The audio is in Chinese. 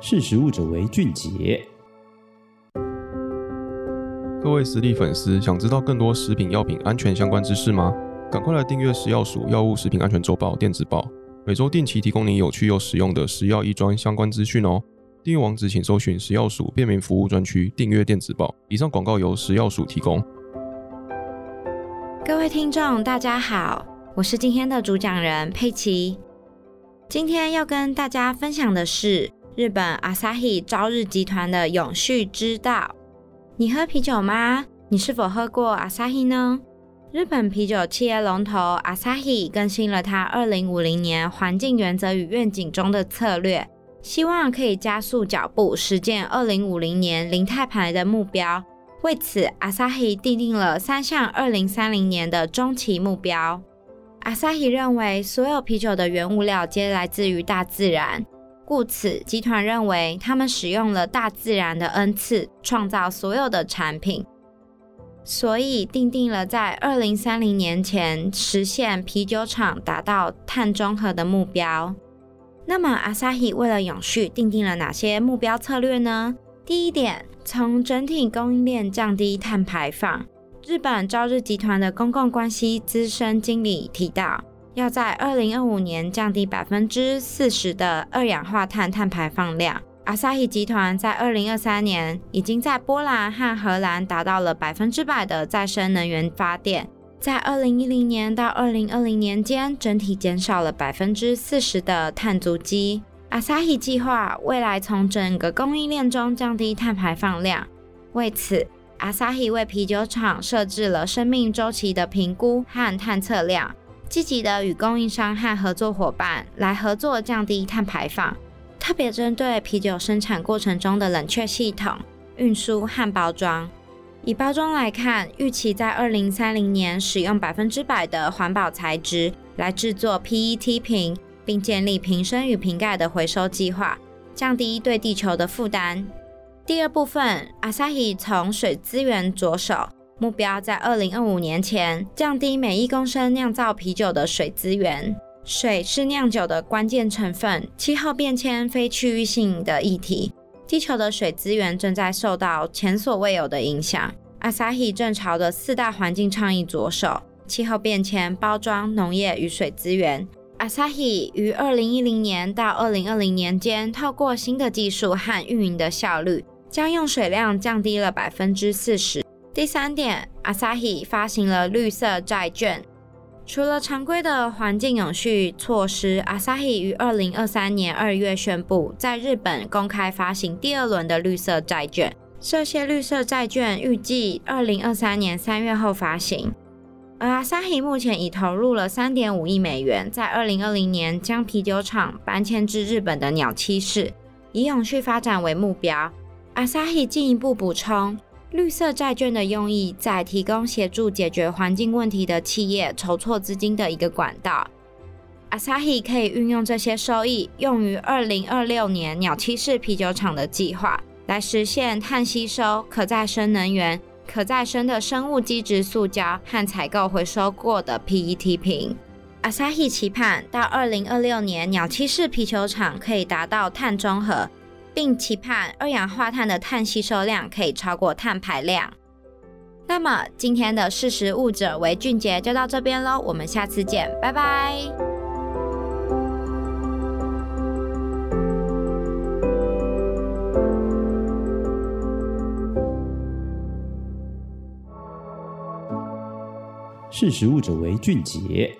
识时务者为俊杰。各位实力粉丝，想知道更多食品药品安全相关知识吗？赶快来订阅食药署药物食品安全周报电子报，每周定期提供你有趣又实用的食药医专相关资讯哦。订阅网址请搜寻食药署便民服务专区订阅电子报。以上广告由食药署提供。各位听众，大家好，我是今天的主讲人佩奇。今天要跟大家分享的是日本 Asahi 朝日集团的永续之道。你喝啤酒吗？你是否喝过 Asahi 呢？日本啤酒企业龙头 Asahi 更新了它2050年环境原则与愿景中的策略，希望可以加速脚步，实践2050年零碳排的目标。为此，Asahi 定定了三项2030年的中期目标。Asahi 认为，所有啤酒的原物料皆来自于大自然，故此集团认为他们使用了大自然的恩赐，创造所有的产品，所以定定了在二零三零年前实现啤酒厂达到碳中和的目标。那么，Asahi 为了永续定定了哪些目标策略呢？第一点，从整体供应链降低碳排放。日本朝日集团的公共关系资深经理提到，要在二零二五年降低百分之四十的二氧化碳碳排放量。Asahi 集团在二零二三年已经在波兰和荷兰达到了百分之百的再生能源发电，在二零一零年到二零二零年间，整体减少了百分之四十的碳足迹。Asahi 计划未来从整个供应链中降低碳排放量，为此。Asahi 为啤酒厂设置了生命周期的评估和探测量，积极的与供应商和合作伙伴来合作降低碳排放。特别针对啤酒生产过程中的冷却系统、运输和包装。以包装来看，预期在二零三零年使用百分之百的环保材质来制作 PET 瓶，并建立瓶身与瓶盖的回收计划，降低对地球的负担。第二部分，Asahi 从水资源着手，目标在二零二五年前降低每一公升酿造啤酒的水资源。水是酿酒的关键成分，气候变迁非区域性的议题，地球的水资源正在受到前所未有的影响。Asahi 正朝着四大环境倡议着手：气候变迁、包装、农业与水资源。Asahi 于二零一零年到二零二零年间，透过新的技术和运营的效率。将用水量降低了百分之四十。第三点，Asahi 发行了绿色债券。除了常规的环境永续措施，Asahi 于二零二三年二月宣布，在日本公开发行第二轮的绿色债券。这些绿色债券预计二零二三年三月后发行。而 Asahi 目前已投入了三点五亿美元，在二零二零年将啤酒厂搬迁至日本的鸟栖市，以永续发展为目标。Asahi 进一步补充，绿色债券的用意在提供协助解决环境问题的企业筹措资金的一个管道。Asahi 可以运用这些收益，用于二零二六年鸟栖市啤酒厂的计划，来实现碳吸收、可再生能源、可再生的生物基质塑胶和采购回收过的 PET 瓶。Asahi 期盼到二零二六年鸟栖市啤酒厂可以达到碳中和。并期盼二氧化碳的碳吸收量可以超过碳排量。那么今天的识食物者为俊杰就到这边喽，我们下次见，拜拜。识食物者为俊杰。